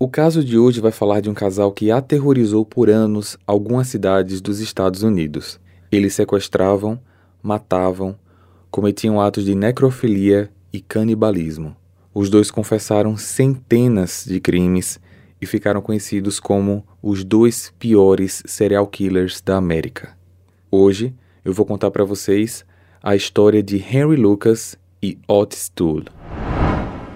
O caso de hoje vai falar de um casal que aterrorizou por anos algumas cidades dos Estados Unidos. Eles sequestravam, matavam, cometiam atos de necrofilia e canibalismo. Os dois confessaram centenas de crimes e ficaram conhecidos como os dois piores serial killers da América. Hoje eu vou contar para vocês a história de Henry Lucas e Otis Toole.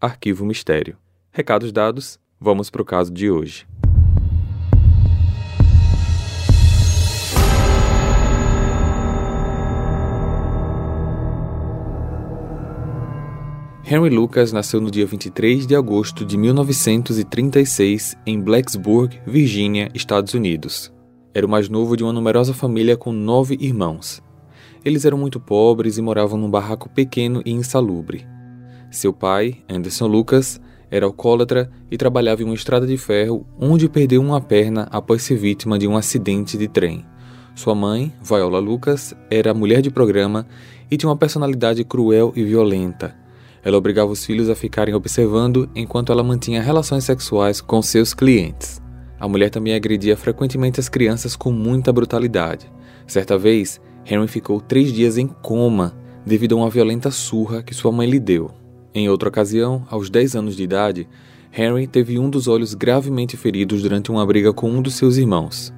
Arquivo Mistério. Recados dados, vamos para o caso de hoje. Henry Lucas nasceu no dia 23 de agosto de 1936 em Blacksburg, Virgínia, Estados Unidos. Era o mais novo de uma numerosa família com nove irmãos. Eles eram muito pobres e moravam num barraco pequeno e insalubre. Seu pai, Anderson Lucas, era alcoólatra e trabalhava em uma estrada de ferro onde perdeu uma perna após ser vítima de um acidente de trem. Sua mãe, Viola Lucas, era mulher de programa e tinha uma personalidade cruel e violenta. Ela obrigava os filhos a ficarem observando enquanto ela mantinha relações sexuais com seus clientes. A mulher também agredia frequentemente as crianças com muita brutalidade. Certa vez, Henry ficou três dias em coma devido a uma violenta surra que sua mãe lhe deu. Em outra ocasião, aos 10 anos de idade, Henry teve um dos olhos gravemente feridos durante uma briga com um dos seus irmãos.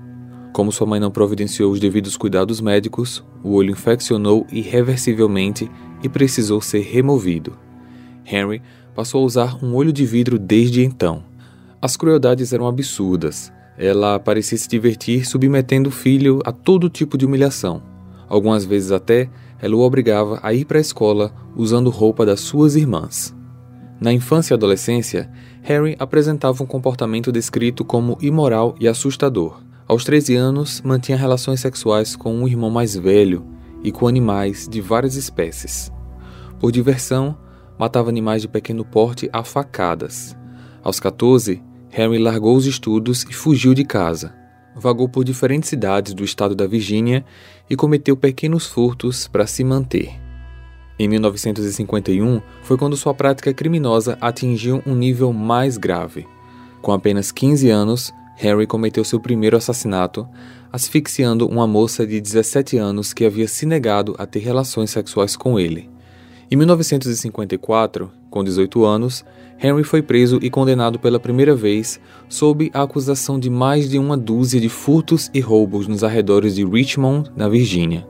Como sua mãe não providenciou os devidos cuidados médicos, o olho infeccionou irreversivelmente e precisou ser removido. Henry passou a usar um olho de vidro desde então. As crueldades eram absurdas. Ela parecia se divertir submetendo o filho a todo tipo de humilhação. Algumas vezes até ela o obrigava a ir para a escola usando roupa das suas irmãs. Na infância e adolescência, Harry apresentava um comportamento descrito como imoral e assustador. Aos 13 anos, mantinha relações sexuais com um irmão mais velho e com animais de várias espécies. Por diversão, matava animais de pequeno porte a facadas. Aos 14, Harry largou os estudos e fugiu de casa vagou por diferentes cidades do estado da Virgínia e cometeu pequenos furtos para se manter. Em 1951 foi quando sua prática criminosa atingiu um nível mais grave. Com apenas 15 anos, Harry cometeu seu primeiro assassinato, asfixiando uma moça de 17 anos que havia se negado a ter relações sexuais com ele. Em 1954, com 18 anos, Henry foi preso e condenado pela primeira vez sob a acusação de mais de uma dúzia de furtos e roubos nos arredores de Richmond, na Virgínia.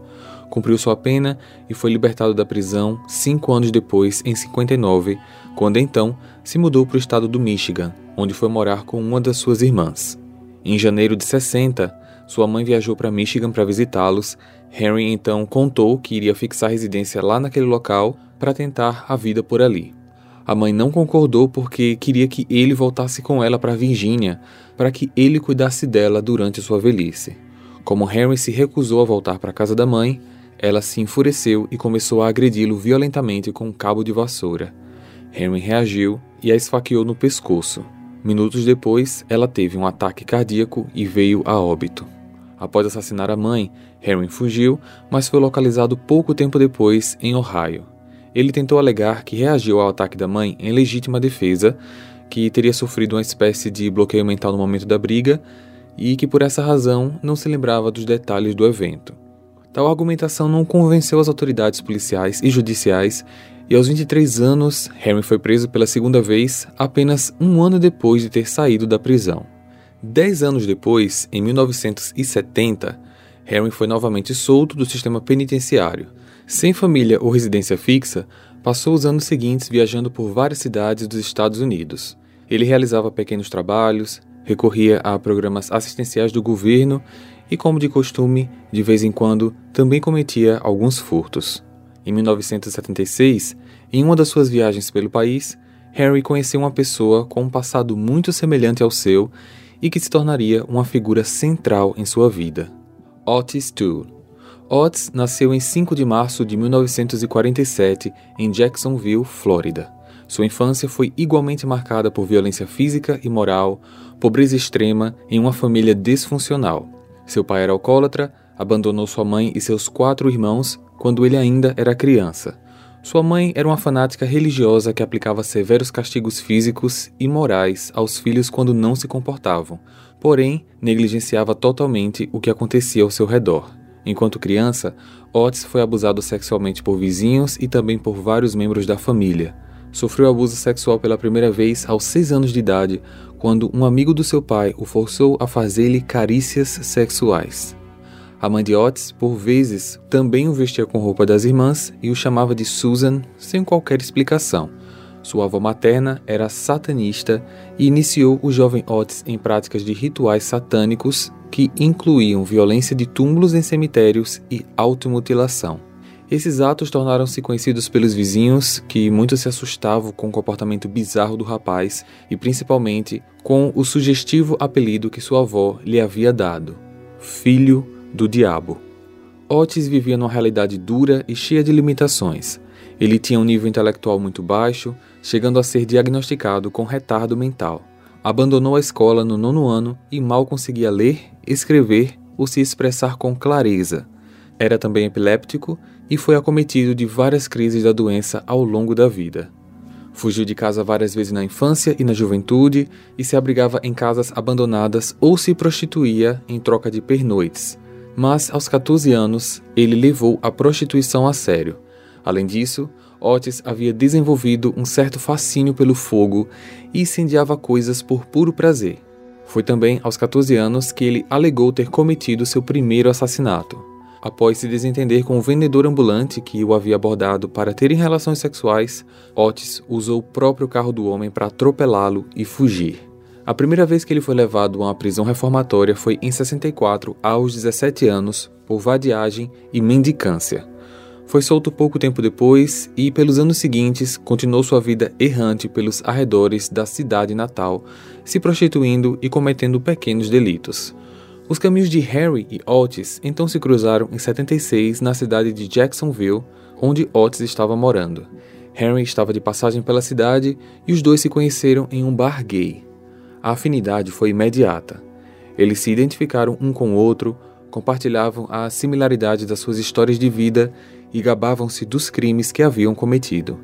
Cumpriu sua pena e foi libertado da prisão cinco anos depois, em 59, quando então se mudou para o estado do Michigan, onde foi morar com uma das suas irmãs. Em janeiro de 60, sua mãe viajou para Michigan para visitá-los. Henry então contou que iria fixar residência lá naquele local para tentar a vida por ali. A mãe não concordou porque queria que ele voltasse com ela para Virgínia, para que ele cuidasse dela durante sua velhice. Como Henry se recusou a voltar para a casa da mãe, ela se enfureceu e começou a agredi-lo violentamente com um cabo de vassoura. Henry reagiu e a esfaqueou no pescoço. Minutos depois, ela teve um ataque cardíaco e veio a óbito. Após assassinar a mãe, Henry fugiu, mas foi localizado pouco tempo depois em Ohio. Ele tentou alegar que reagiu ao ataque da mãe em legítima defesa, que teria sofrido uma espécie de bloqueio mental no momento da briga e que por essa razão não se lembrava dos detalhes do evento. Tal argumentação não convenceu as autoridades policiais e judiciais e aos 23 anos, Henry foi preso pela segunda vez apenas um ano depois de ter saído da prisão. Dez anos depois, em 1970, Henry foi novamente solto do sistema penitenciário, sem família ou residência fixa, passou os anos seguintes viajando por várias cidades dos Estados Unidos. Ele realizava pequenos trabalhos, recorria a programas assistenciais do governo e, como de costume, de vez em quando também cometia alguns furtos. Em 1976, em uma das suas viagens pelo país, Harry conheceu uma pessoa com um passado muito semelhante ao seu e que se tornaria uma figura central em sua vida. Otis Toole. Otis nasceu em 5 de março de 1947 em Jacksonville, Flórida. Sua infância foi igualmente marcada por violência física e moral, pobreza extrema em uma família disfuncional. Seu pai era alcoólatra, abandonou sua mãe e seus quatro irmãos quando ele ainda era criança. Sua mãe era uma fanática religiosa que aplicava severos castigos físicos e morais aos filhos quando não se comportavam, porém negligenciava totalmente o que acontecia ao seu redor. Enquanto criança, Otis foi abusado sexualmente por vizinhos e também por vários membros da família. Sofreu abuso sexual pela primeira vez aos seis anos de idade, quando um amigo do seu pai o forçou a fazer-lhe carícias sexuais. A mãe de Otis, por vezes, também o vestia com roupa das irmãs e o chamava de Susan sem qualquer explicação. Sua avó materna era satanista e iniciou o jovem Otis em práticas de rituais satânicos que incluíam violência de túmulos em cemitérios e automutilação. Esses atos tornaram-se conhecidos pelos vizinhos, que muito se assustavam com o comportamento bizarro do rapaz e principalmente com o sugestivo apelido que sua avó lhe havia dado: Filho do diabo. Otis vivia numa realidade dura e cheia de limitações. Ele tinha um nível intelectual muito baixo, chegando a ser diagnosticado com retardo mental. Abandonou a escola no nono ano e mal conseguia ler, escrever ou se expressar com clareza. Era também epiléptico e foi acometido de várias crises da doença ao longo da vida. Fugiu de casa várias vezes na infância e na juventude e se abrigava em casas abandonadas ou se prostituía em troca de pernoites mas aos 14 anos ele levou a prostituição a sério. Além disso, Otis havia desenvolvido um certo fascínio pelo fogo e incendiava coisas por puro prazer. Foi também aos 14 anos que ele alegou ter cometido seu primeiro assassinato. Após se desentender com o vendedor ambulante que o havia abordado para terem relações sexuais, Otis usou o próprio carro do homem para atropelá-lo e fugir. A primeira vez que ele foi levado a uma prisão reformatória foi em 64, aos 17 anos, por vadiagem e mendicância. Foi solto pouco tempo depois e, pelos anos seguintes, continuou sua vida errante pelos arredores da cidade natal, se prostituindo e cometendo pequenos delitos. Os caminhos de Harry e Otis então se cruzaram em 76 na cidade de Jacksonville, onde Otis estava morando. Harry estava de passagem pela cidade e os dois se conheceram em um bar gay. A afinidade foi imediata. Eles se identificaram um com o outro, compartilhavam a similaridade das suas histórias de vida e gabavam-se dos crimes que haviam cometido.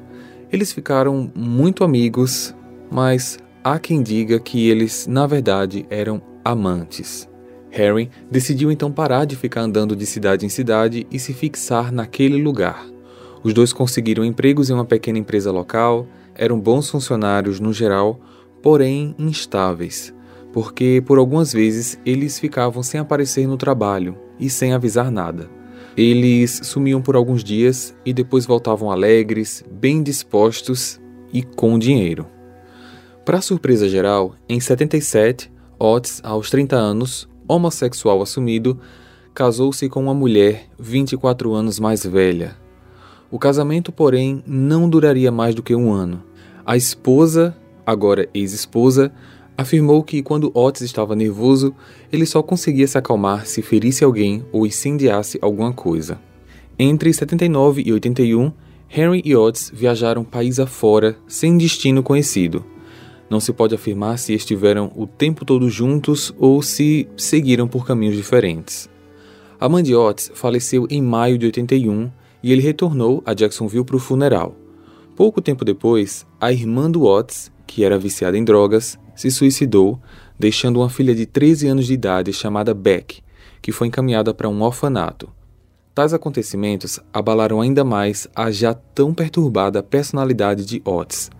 Eles ficaram muito amigos, mas há quem diga que eles, na verdade, eram amantes. Harry decidiu então parar de ficar andando de cidade em cidade e se fixar naquele lugar. Os dois conseguiram empregos em uma pequena empresa local, eram bons funcionários no geral, porém instáveis, porque por algumas vezes eles ficavam sem aparecer no trabalho e sem avisar nada. Eles sumiam por alguns dias e depois voltavam alegres, bem dispostos e com dinheiro. Para surpresa geral, em 77, Otis, aos 30 anos, homossexual assumido, casou-se com uma mulher 24 anos mais velha. O casamento, porém, não duraria mais do que um ano. A esposa agora ex-esposa, afirmou que quando Otis estava nervoso, ele só conseguia se acalmar se ferisse alguém ou incendiasse alguma coisa. Entre 79 e 81, Henry e Otis viajaram país afora sem destino conhecido. Não se pode afirmar se estiveram o tempo todo juntos ou se seguiram por caminhos diferentes. A mãe de Otis faleceu em maio de 81 e ele retornou a Jacksonville para o funeral. Pouco tempo depois, a irmã do Otis que era viciada em drogas, se suicidou, deixando uma filha de 13 anos de idade chamada Beck, que foi encaminhada para um orfanato. Tais acontecimentos abalaram ainda mais a já tão perturbada personalidade de Otis.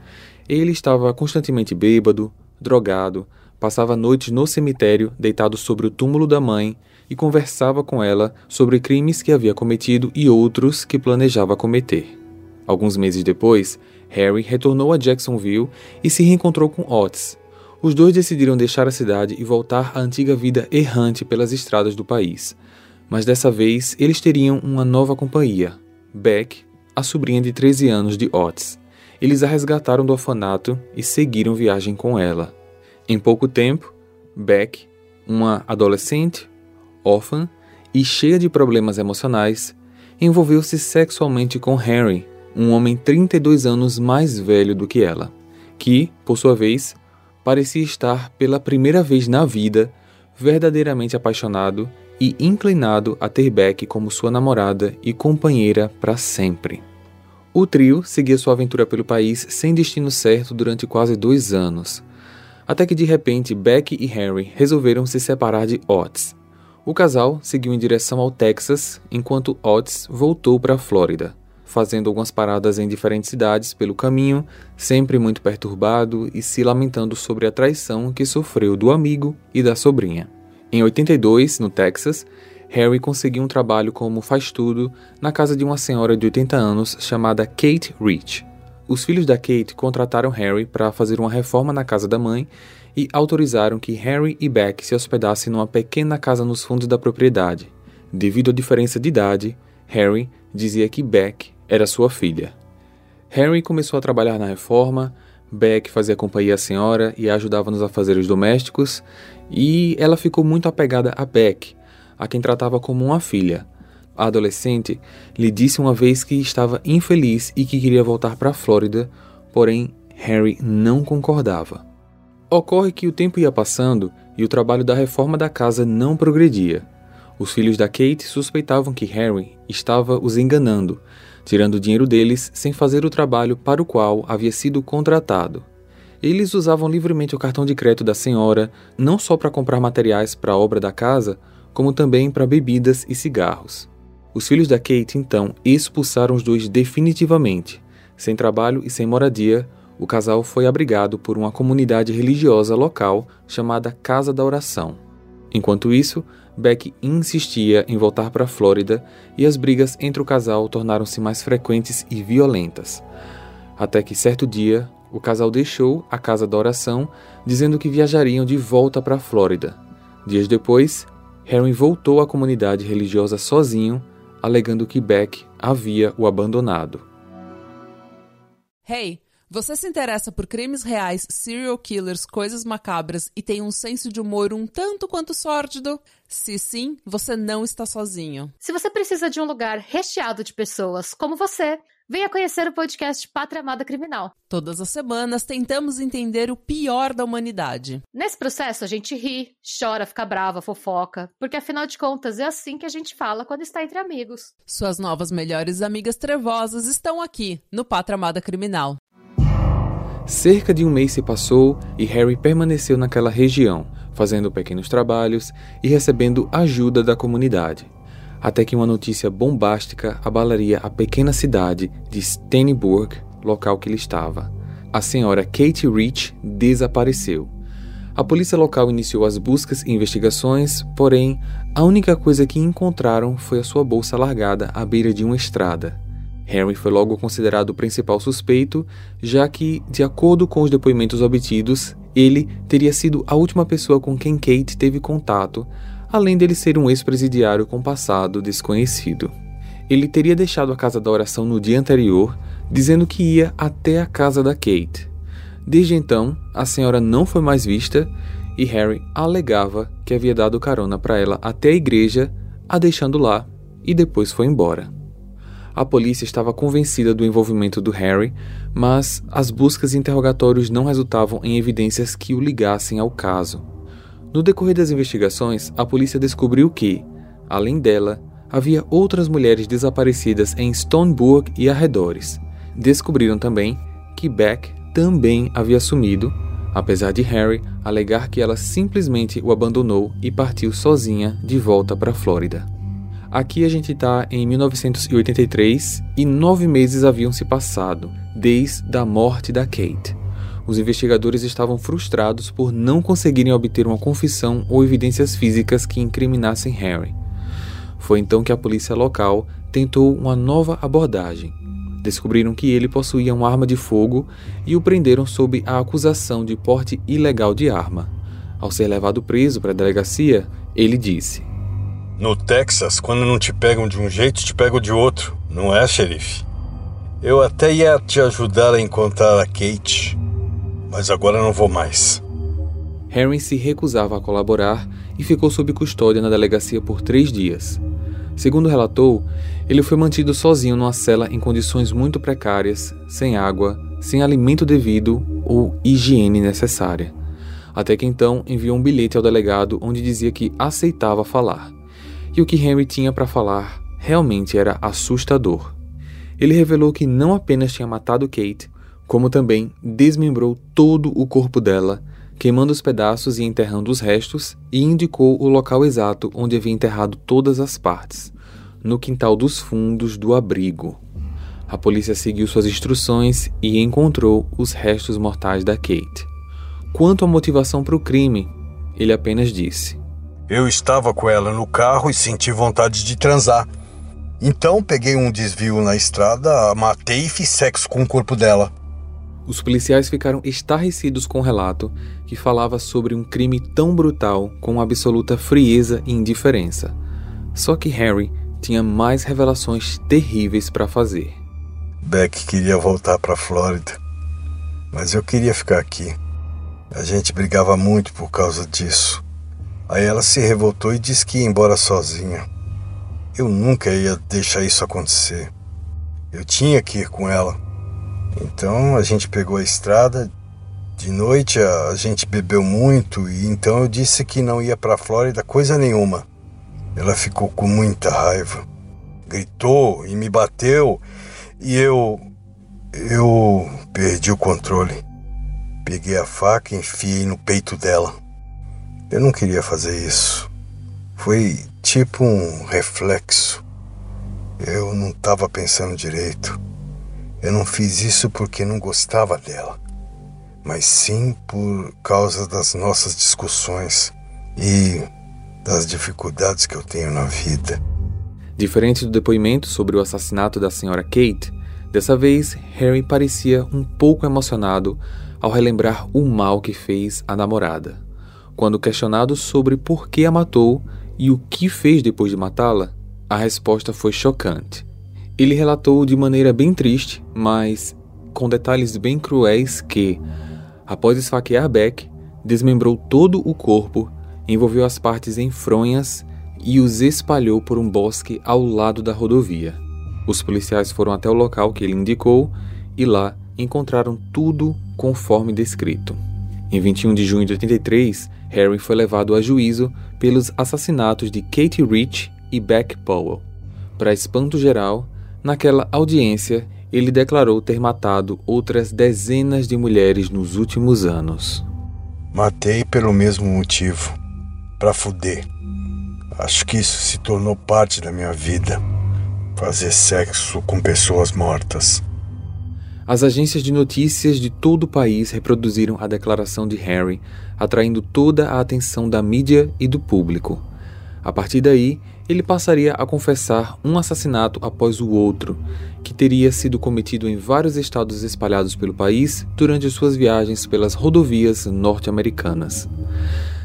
Ele estava constantemente bêbado, drogado, passava noites no cemitério deitado sobre o túmulo da mãe e conversava com ela sobre crimes que havia cometido e outros que planejava cometer. Alguns meses depois, Harry retornou a Jacksonville e se reencontrou com Otis. Os dois decidiram deixar a cidade e voltar à antiga vida errante pelas estradas do país. Mas dessa vez eles teriam uma nova companhia, Beck, a sobrinha de 13 anos de Otis. eles a resgataram do orfanato e seguiram viagem com ela. Em pouco tempo, Beck, uma adolescente, órfã e cheia de problemas emocionais, envolveu-se sexualmente com Henry, um homem 32 anos mais velho do que ela, que, por sua vez, parecia estar pela primeira vez na vida verdadeiramente apaixonado e inclinado a ter Beck como sua namorada e companheira para sempre. O trio seguia sua aventura pelo país sem destino certo durante quase dois anos, até que de repente Beck e Henry resolveram se separar de Otis. O casal seguiu em direção ao Texas, enquanto Otis voltou para a Flórida, fazendo algumas paradas em diferentes cidades pelo caminho, sempre muito perturbado e se lamentando sobre a traição que sofreu do amigo e da sobrinha. Em 82, no Texas, Harry conseguiu um trabalho como faz-tudo na casa de uma senhora de 80 anos chamada Kate Rich. Os filhos da Kate contrataram Harry para fazer uma reforma na casa da mãe e autorizaram que Harry e Beck se hospedassem numa pequena casa nos fundos da propriedade. Devido à diferença de idade, Harry dizia que Beck era sua filha. Harry começou a trabalhar na reforma, Beck fazia companhia à senhora e ajudava nos afazeres domésticos, e ela ficou muito apegada a Beck, a quem tratava como uma filha. A adolescente lhe disse uma vez que estava infeliz e que queria voltar para a Flórida, porém Harry não concordava. Ocorre que o tempo ia passando e o trabalho da reforma da casa não progredia. Os filhos da Kate suspeitavam que Harry estava os enganando, tirando dinheiro deles sem fazer o trabalho para o qual havia sido contratado. Eles usavam livremente o cartão de crédito da senhora, não só para comprar materiais para a obra da casa, como também para bebidas e cigarros. Os filhos da Kate então expulsaram os dois definitivamente. Sem trabalho e sem moradia, o casal foi abrigado por uma comunidade religiosa local chamada Casa da Oração. Enquanto isso, Beck insistia em voltar para a Flórida e as brigas entre o casal tornaram-se mais frequentes e violentas. Até que certo dia, o casal deixou a casa da oração, dizendo que viajariam de volta para a Flórida. Dias depois, Harry voltou à comunidade religiosa sozinho, alegando que Beck havia o abandonado. Hey, você se interessa por crimes reais, serial killers, coisas macabras e tem um senso de humor um tanto quanto sórdido? Se sim, você não está sozinho. Se você precisa de um lugar recheado de pessoas como você, venha conhecer o podcast Pátria Amada Criminal. Todas as semanas tentamos entender o pior da humanidade. Nesse processo a gente ri, chora, fica brava, fofoca, porque afinal de contas é assim que a gente fala quando está entre amigos. Suas novas melhores amigas trevosas estão aqui no Pátria Amada Criminal. Cerca de um mês se passou e Harry permaneceu naquela região, fazendo pequenos trabalhos e recebendo ajuda da comunidade. Até que uma notícia bombástica abalaria a pequena cidade de Stenenburg, local que ele estava. A senhora Kate Rich desapareceu. A polícia local iniciou as buscas e investigações, porém, a única coisa que encontraram foi a sua bolsa largada à beira de uma estrada. Henry foi logo considerado o principal suspeito, já que, de acordo com os depoimentos obtidos, ele teria sido a última pessoa com quem Kate teve contato, além dele ser um ex-presidiário com passado desconhecido. Ele teria deixado a casa da oração no dia anterior, dizendo que ia até a casa da Kate. Desde então, a senhora não foi mais vista e Harry alegava que havia dado carona para ela até a igreja, a deixando lá e depois foi embora. A polícia estava convencida do envolvimento do Harry, mas as buscas e interrogatórios não resultavam em evidências que o ligassem ao caso. No decorrer das investigações, a polícia descobriu que, além dela, havia outras mulheres desaparecidas em Stoneburg e arredores. Descobriram também que Beck também havia sumido, apesar de Harry alegar que ela simplesmente o abandonou e partiu sozinha de volta para a Flórida. Aqui a gente está em 1983 e nove meses haviam se passado desde a morte da Kate. Os investigadores estavam frustrados por não conseguirem obter uma confissão ou evidências físicas que incriminassem Harry. Foi então que a polícia local tentou uma nova abordagem. Descobriram que ele possuía uma arma de fogo e o prenderam sob a acusação de porte ilegal de arma. Ao ser levado preso para a delegacia, ele disse: no Texas, quando não te pegam de um jeito, te pegam de outro, não é, xerife? Eu até ia te ajudar a encontrar a Kate, mas agora não vou mais. Harry se recusava a colaborar e ficou sob custódia na delegacia por três dias. Segundo relatou, ele foi mantido sozinho numa cela em condições muito precárias, sem água, sem alimento devido ou higiene necessária. Até que então enviou um bilhete ao delegado onde dizia que aceitava falar. E o que Henry tinha para falar realmente era assustador. Ele revelou que não apenas tinha matado Kate, como também desmembrou todo o corpo dela, queimando os pedaços e enterrando os restos, e indicou o local exato onde havia enterrado todas as partes, no quintal dos fundos do abrigo. A polícia seguiu suas instruções e encontrou os restos mortais da Kate. Quanto à motivação para o crime, ele apenas disse: Eu estava com ela no carro e senti vontade de transar. Então peguei um desvio na estrada, a matei e fiz sexo com o corpo dela. Os policiais ficaram estarrecidos com o relato, que falava sobre um crime tão brutal com absoluta frieza e indiferença. Só que Harry tinha mais revelações terríveis para fazer. Beck queria voltar para a Flórida, mas eu queria ficar aqui. A gente brigava muito por causa disso. Aí ela se revoltou e disse que ia embora sozinha. Eu nunca ia deixar isso acontecer. Eu tinha que ir com ela. Então a gente pegou a estrada. De noite a gente bebeu muito e então eu disse que não ia para a Flórida coisa nenhuma. Ela ficou com muita raiva. Gritou e me bateu e eu. Eu perdi o controle. Peguei a faca e enfiei no peito dela. Eu não queria fazer isso. Foi tipo um reflexo. Eu não estava pensando direito. Eu não fiz isso porque não gostava dela, mas sim por causa das nossas discussões e das dificuldades que eu tenho na vida. Diferente do depoimento sobre o assassinato da senhora Kate, dessa vez Harry parecia um pouco emocionado ao relembrar o mal que fez à namorada. Quando questionado sobre por que a matou e o que fez depois de matá-la, a resposta foi chocante. Ele relatou de maneira bem triste, mas com detalhes bem cruéis que, após esfaquear Beck, desmembrou todo o corpo, envolveu as partes em fronhas e os espalhou por um bosque ao lado da rodovia. Os policiais foram até o local que ele indicou e lá encontraram tudo conforme descrito. Em 21 de junho de 83, Harry foi levado a juízo pelos assassinatos de Katie Rich e Beck Powell. Para espanto geral, naquela audiência, ele declarou ter matado outras dezenas de mulheres nos últimos anos. Matei pelo mesmo motivo para fuder. Acho que isso se tornou parte da minha vida. Fazer sexo com pessoas mortas. As agências de notícias de todo o país reproduziram a declaração de Harry, atraindo toda a atenção da mídia e do público. A partir daí, ele passaria a confessar um assassinato após o outro, que teria sido cometido em vários estados espalhados pelo país durante suas viagens pelas rodovias norte-americanas.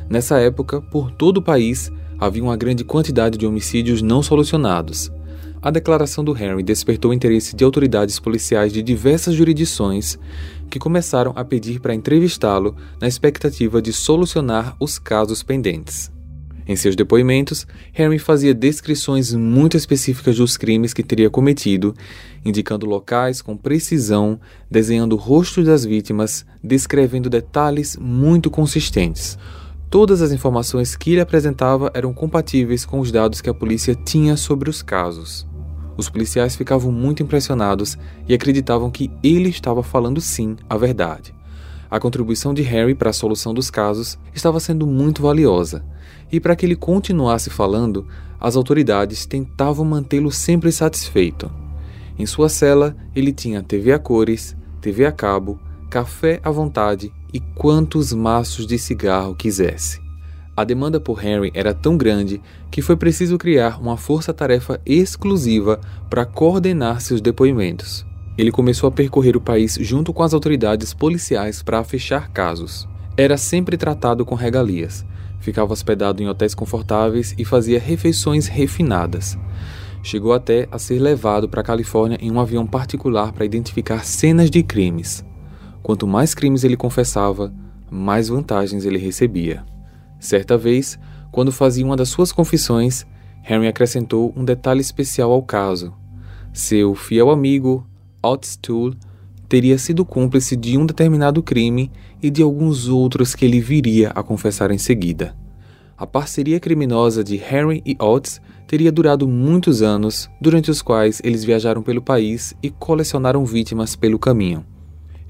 Nessa época, por todo o país, havia uma grande quantidade de homicídios não solucionados, a declaração do Henry despertou o interesse de autoridades policiais de diversas jurisdições que começaram a pedir para entrevistá-lo na expectativa de solucionar os casos pendentes. Em seus depoimentos, Henry fazia descrições muito específicas dos crimes que teria cometido, indicando locais com precisão, desenhando rostos das vítimas, descrevendo detalhes muito consistentes. Todas as informações que ele apresentava eram compatíveis com os dados que a polícia tinha sobre os casos. Os policiais ficavam muito impressionados e acreditavam que ele estava falando sim a verdade. A contribuição de Harry para a solução dos casos estava sendo muito valiosa, e para que ele continuasse falando, as autoridades tentavam mantê-lo sempre satisfeito. Em sua cela, ele tinha TV a cores, TV a cabo, café à vontade e quantos maços de cigarro quisesse. A demanda por Henry era tão grande que foi preciso criar uma força-tarefa exclusiva para coordenar seus depoimentos. Ele começou a percorrer o país junto com as autoridades policiais para fechar casos. Era sempre tratado com regalias, ficava hospedado em hotéis confortáveis e fazia refeições refinadas. Chegou até a ser levado para a Califórnia em um avião particular para identificar cenas de crimes. Quanto mais crimes ele confessava, mais vantagens ele recebia. Certa vez, quando fazia uma das suas confissões, Henry acrescentou um detalhe especial ao caso. Seu fiel amigo, Otis Toole, teria sido cúmplice de um determinado crime e de alguns outros que ele viria a confessar em seguida. A parceria criminosa de Henry e Otis teria durado muitos anos, durante os quais eles viajaram pelo país e colecionaram vítimas pelo caminho.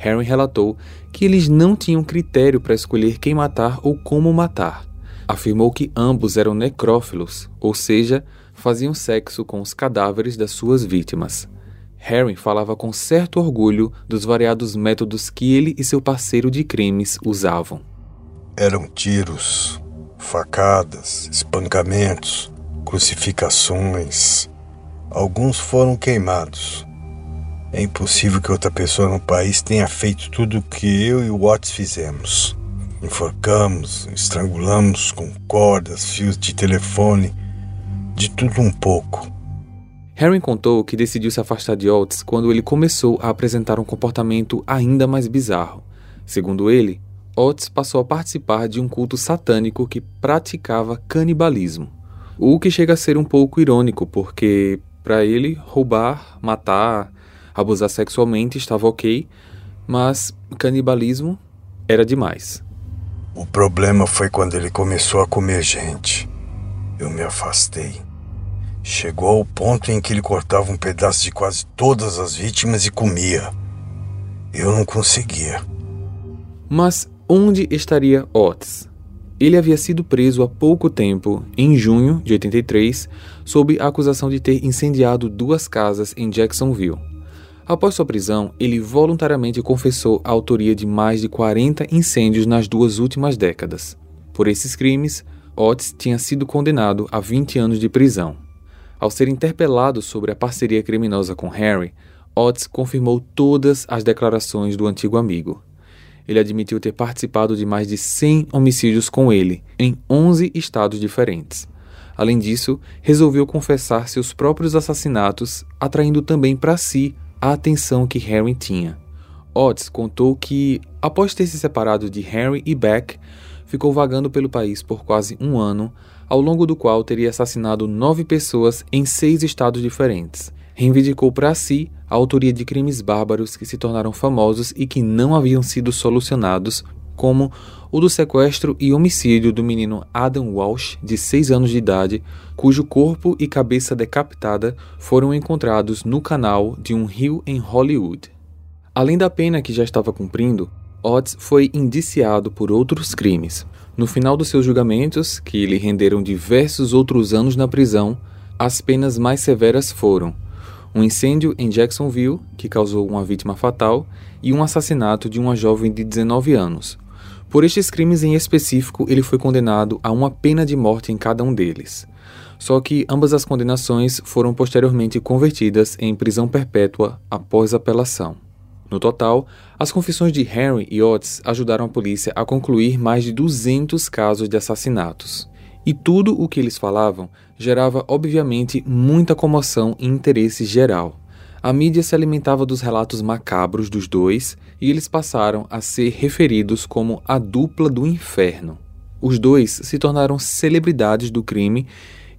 Henry relatou que eles não tinham critério para escolher quem matar ou como matar. Afirmou que ambos eram necrófilos, ou seja, faziam sexo com os cadáveres das suas vítimas. Harry falava com certo orgulho dos variados métodos que ele e seu parceiro de crimes usavam. Eram tiros, facadas, espancamentos, crucificações. Alguns foram queimados. É impossível que outra pessoa no país tenha feito tudo o que eu e o Watts fizemos. Enforcamos, estrangulamos com cordas, fios de telefone, de tudo um pouco. Harry contou que decidiu se afastar de Oates quando ele começou a apresentar um comportamento ainda mais bizarro. Segundo ele, Oates passou a participar de um culto satânico que praticava canibalismo. O que chega a ser um pouco irônico, porque para ele roubar, matar, abusar sexualmente estava ok, mas canibalismo era demais. O problema foi quando ele começou a comer gente. Eu me afastei. Chegou ao ponto em que ele cortava um pedaço de quase todas as vítimas e comia. Eu não conseguia. Mas onde estaria Otis? Ele havia sido preso há pouco tempo, em junho de 83, sob a acusação de ter incendiado duas casas em Jacksonville. Após sua prisão, ele voluntariamente confessou a autoria de mais de 40 incêndios nas duas últimas décadas. Por esses crimes, Otis tinha sido condenado a 20 anos de prisão. Ao ser interpelado sobre a parceria criminosa com Harry, Otis confirmou todas as declarações do antigo amigo. Ele admitiu ter participado de mais de 100 homicídios com ele, em 11 estados diferentes. Além disso, resolveu confessar seus próprios assassinatos, atraindo também para si a atenção que Harry tinha. Otis contou que, após ter se separado de Harry e Beck, ficou vagando pelo país por quase um ano ao longo do qual teria assassinado nove pessoas em seis estados diferentes. Reivindicou para si a autoria de crimes bárbaros que se tornaram famosos e que não haviam sido solucionados, como o do sequestro e homicídio do menino Adam Walsh, de 6 anos de idade, cujo corpo e cabeça decapitada foram encontrados no canal de um rio em Hollywood. Além da pena que já estava cumprindo, Otis foi indiciado por outros crimes, no final dos seus julgamentos, que lhe renderam diversos outros anos na prisão, as penas mais severas foram um incêndio em Jacksonville, que causou uma vítima fatal, e um assassinato de uma jovem de 19 anos. Por estes crimes em específico, ele foi condenado a uma pena de morte em cada um deles. Só que ambas as condenações foram posteriormente convertidas em prisão perpétua após apelação. No total, as confissões de Henry e Otis ajudaram a polícia a concluir mais de 200 casos de assassinatos. E tudo o que eles falavam gerava, obviamente, muita comoção e interesse geral. A mídia se alimentava dos relatos macabros dos dois e eles passaram a ser referidos como a dupla do inferno. Os dois se tornaram celebridades do crime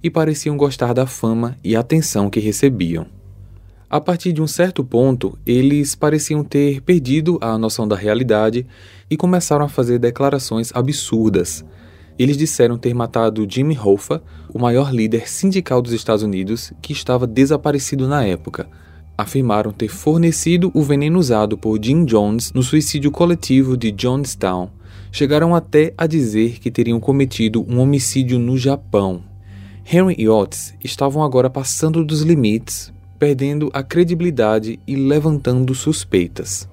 e pareciam gostar da fama e atenção que recebiam. A partir de um certo ponto, eles pareciam ter perdido a noção da realidade e começaram a fazer declarações absurdas. Eles disseram ter matado Jimmy Hoffa, o maior líder sindical dos Estados Unidos, que estava desaparecido na época. Afirmaram ter fornecido o veneno usado por Jim Jones no suicídio coletivo de Jonestown. Chegaram até a dizer que teriam cometido um homicídio no Japão. Henry e Otis estavam agora passando dos limites perdendo a credibilidade e levantando suspeitas.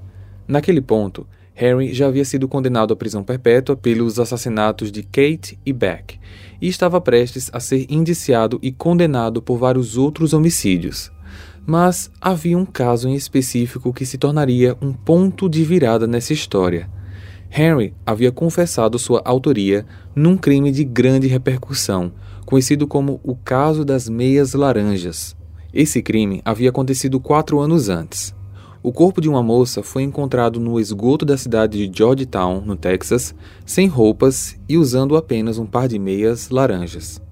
Naquele ponto, Harry já havia sido condenado à prisão perpétua pelos assassinatos de Kate e Beck e estava prestes a ser indiciado e condenado por vários outros homicídios. Mas havia um caso em específico que se tornaria um ponto de virada nessa história. Henry havia confessado sua autoria num crime de grande repercussão, conhecido como o caso das meias laranjas. Esse crime havia acontecido quatro anos antes. O corpo de uma moça foi encontrado no esgoto da cidade de Georgetown, no Texas, sem roupas e usando apenas um par de meias laranjas.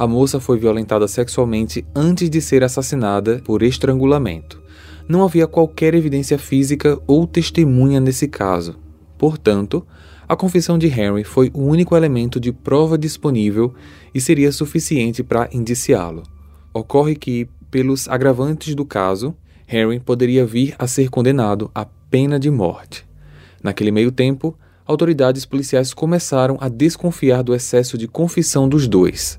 A moça foi violentada sexualmente antes de ser assassinada por estrangulamento. Não havia qualquer evidência física ou testemunha nesse caso. Portanto, a confissão de Henry foi o único elemento de prova disponível e seria suficiente para indiciá-lo. Ocorre que, pelos agravantes do caso, Henry poderia vir a ser condenado à pena de morte. Naquele meio tempo, autoridades policiais começaram a desconfiar do excesso de confissão dos dois.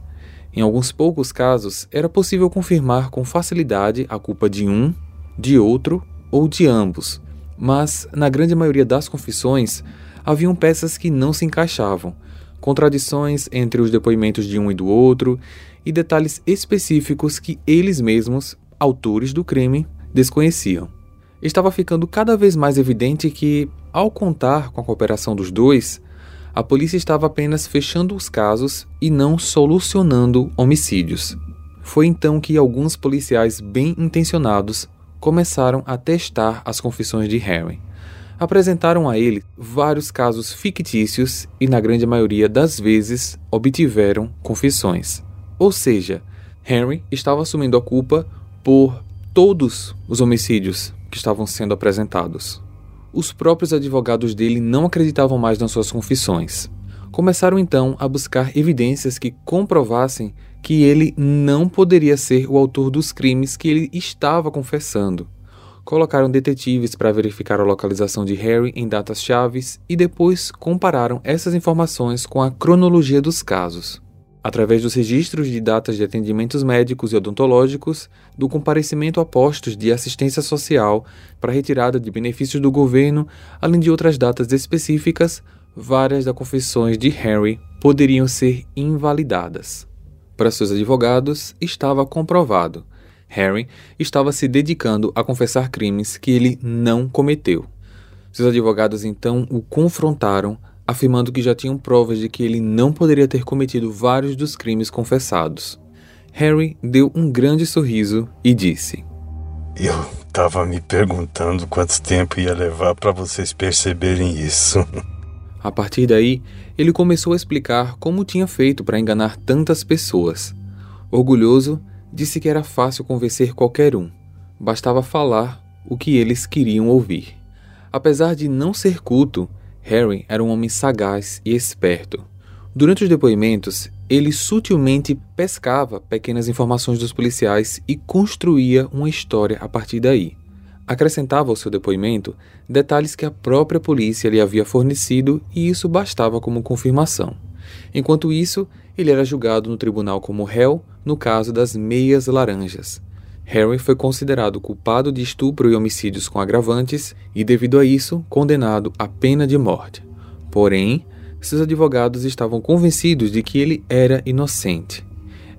Em alguns poucos casos, era possível confirmar com facilidade a culpa de um, de outro ou de ambos, mas na grande maioria das confissões haviam peças que não se encaixavam, contradições entre os depoimentos de um e do outro e detalhes específicos que eles mesmos, autores do crime, desconheciam. Estava ficando cada vez mais evidente que, ao contar com a cooperação dos dois, a polícia estava apenas fechando os casos e não solucionando homicídios. Foi então que alguns policiais bem intencionados começaram a testar as confissões de Harry. Apresentaram a ele vários casos fictícios e, na grande maioria das vezes, obtiveram confissões. Ou seja, Henry estava assumindo a culpa por todos os homicídios que estavam sendo apresentados. Os próprios advogados dele não acreditavam mais nas suas confissões. Começaram então a buscar evidências que comprovassem que ele não poderia ser o autor dos crimes que ele estava confessando. Colocaram detetives para verificar a localização de Harry em datas chaves e depois compararam essas informações com a cronologia dos casos através dos registros de datas de atendimentos médicos e odontológicos, do comparecimento a postos de assistência social para retirada de benefícios do governo, além de outras datas específicas, várias das confissões de Henry poderiam ser invalidadas. Para seus advogados, estava comprovado. Harry estava se dedicando a confessar crimes que ele não cometeu. Seus advogados então o confrontaram afirmando que já tinham provas de que ele não poderia ter cometido vários dos crimes confessados. Harry deu um grande sorriso e disse: Eu estava me perguntando quanto tempo ia levar para vocês perceberem isso. A partir daí, ele começou a explicar como tinha feito para enganar tantas pessoas. Orgulhoso, disse que era fácil convencer qualquer um, bastava falar o que eles queriam ouvir. Apesar de não ser culto, Harry era um homem sagaz e esperto. Durante os depoimentos, ele sutilmente pescava pequenas informações dos policiais e construía uma história a partir daí. Acrescentava ao seu depoimento detalhes que a própria polícia lhe havia fornecido e isso bastava como confirmação. Enquanto isso, ele era julgado no tribunal como réu no caso das meias laranjas. Harry foi considerado culpado de estupro e homicídios com agravantes e, devido a isso, condenado à pena de morte. Porém, seus advogados estavam convencidos de que ele era inocente.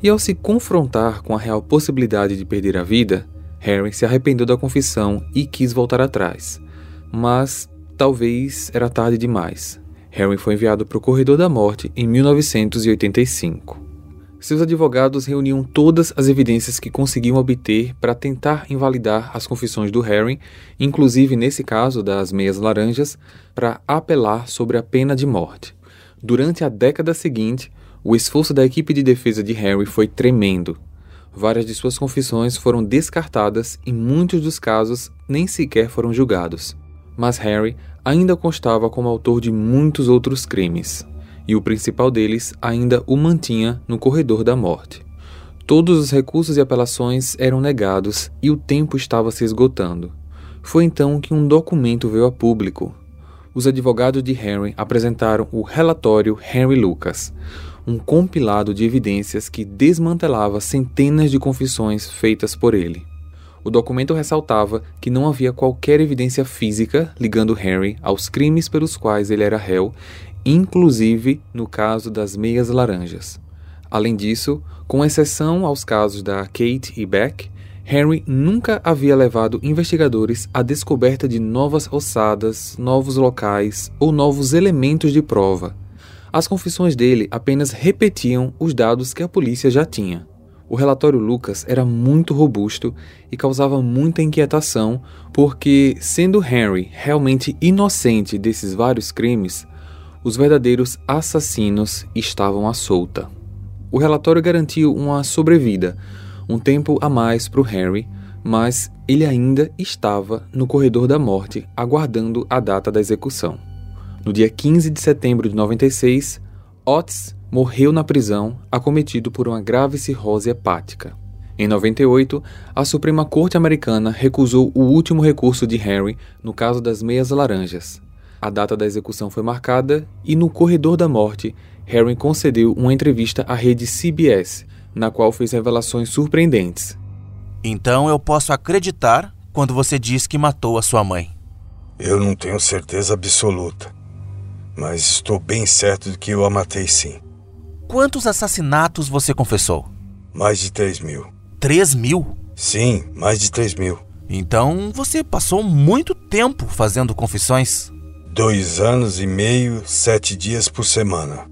E ao se confrontar com a real possibilidade de perder a vida, Harry se arrependeu da confissão e quis voltar atrás. Mas talvez era tarde demais. Harry foi enviado para o corredor da morte em 1985 seus advogados reuniam todas as evidências que conseguiam obter para tentar invalidar as confissões do Harry, inclusive nesse caso das meias laranjas, para apelar sobre a pena de morte. Durante a década seguinte, o esforço da equipe de defesa de Harry foi tremendo. Várias de suas confissões foram descartadas e muitos dos casos nem sequer foram julgados. Mas Harry ainda constava como autor de muitos outros crimes e o principal deles ainda o mantinha no corredor da morte. Todos os recursos e apelações eram negados e o tempo estava se esgotando. Foi então que um documento veio a público. Os advogados de Henry apresentaram o relatório Henry Lucas, um compilado de evidências que desmantelava centenas de confissões feitas por ele. O documento ressaltava que não havia qualquer evidência física ligando Henry aos crimes pelos quais ele era réu inclusive no caso das meias laranjas. Além disso, com exceção aos casos da Kate e Beck, Henry nunca havia levado investigadores à descoberta de novas ossadas, novos locais ou novos elementos de prova. As confissões dele apenas repetiam os dados que a polícia já tinha. O relatório Lucas era muito robusto e causava muita inquietação, porque, sendo Henry realmente inocente desses vários crimes, os verdadeiros assassinos estavam à solta. O relatório garantiu uma sobrevida, um tempo a mais para o Henry, mas ele ainda estava no corredor da morte, aguardando a data da execução. No dia 15 de setembro de 96, Otis morreu na prisão, acometido por uma grave cirrose hepática. Em 98, a Suprema Corte Americana recusou o último recurso de Henry no caso das meias laranjas. A data da execução foi marcada e, no corredor da morte, Harry concedeu uma entrevista à rede CBS, na qual fez revelações surpreendentes. Então eu posso acreditar quando você diz que matou a sua mãe. Eu não tenho certeza absoluta, mas estou bem certo de que eu a matei sim. Quantos assassinatos você confessou? Mais de 3 mil. 3 mil? Sim, mais de 3 mil. Então você passou muito tempo fazendo confissões? Dois anos e meio, sete dias por semana.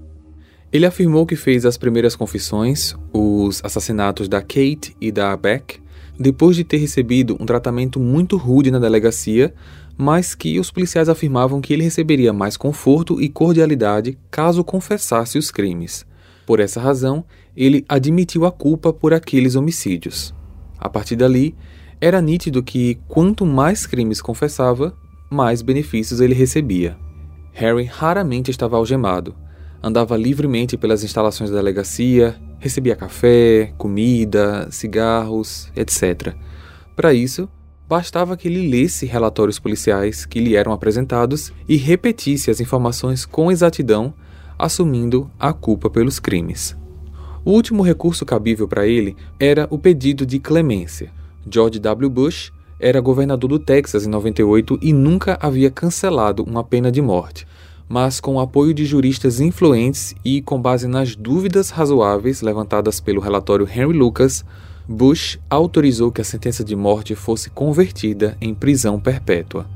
Ele afirmou que fez as primeiras confissões, os assassinatos da Kate e da Beck, depois de ter recebido um tratamento muito rude na delegacia, mas que os policiais afirmavam que ele receberia mais conforto e cordialidade caso confessasse os crimes. Por essa razão, ele admitiu a culpa por aqueles homicídios. A partir dali, era nítido que quanto mais crimes confessava, mais benefícios ele recebia. Harry raramente estava algemado. Andava livremente pelas instalações da delegacia, recebia café, comida, cigarros, etc. Para isso, bastava que ele lesse relatórios policiais que lhe eram apresentados e repetisse as informações com exatidão assumindo a culpa pelos crimes. O último recurso cabível para ele era o pedido de clemência. George W. Bush era governador do Texas em 98 e nunca havia cancelado uma pena de morte. Mas com o apoio de juristas influentes e com base nas dúvidas razoáveis levantadas pelo relatório Henry Lucas, Bush autorizou que a sentença de morte fosse convertida em prisão perpétua.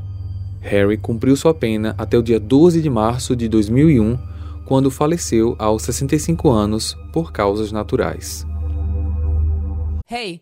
Harry cumpriu sua pena até o dia 12 de março de 2001 quando faleceu aos 65 anos por causas naturais. Hey,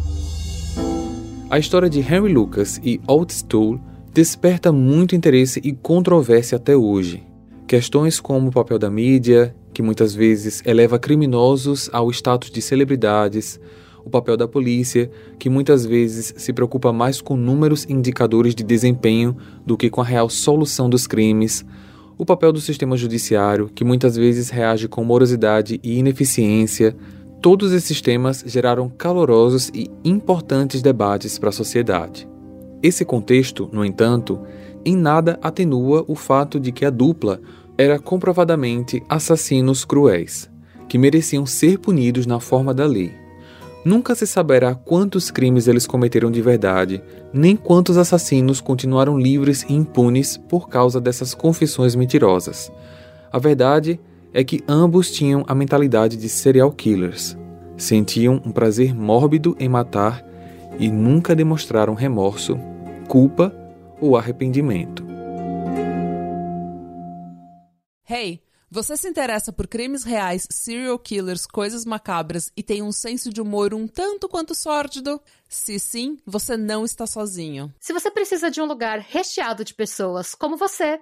A história de Henry Lucas e Otis Toole desperta muito interesse e controvérsia até hoje. Questões como o papel da mídia, que muitas vezes eleva criminosos ao status de celebridades, o papel da polícia, que muitas vezes se preocupa mais com números e indicadores de desempenho do que com a real solução dos crimes, o papel do sistema judiciário, que muitas vezes reage com morosidade e ineficiência. Todos esses temas geraram calorosos e importantes debates para a sociedade. Esse contexto, no entanto, em nada atenua o fato de que a dupla era comprovadamente assassinos cruéis, que mereciam ser punidos na forma da lei. Nunca se saberá quantos crimes eles cometeram de verdade, nem quantos assassinos continuaram livres e impunes por causa dessas confissões mentirosas. A verdade é que ambos tinham a mentalidade de serial killers. Sentiam um prazer mórbido em matar e nunca demonstraram remorso, culpa ou arrependimento. Hey, você se interessa por crimes reais, serial killers, coisas macabras e tem um senso de humor um tanto quanto sórdido? Se sim, você não está sozinho. Se você precisa de um lugar recheado de pessoas como você,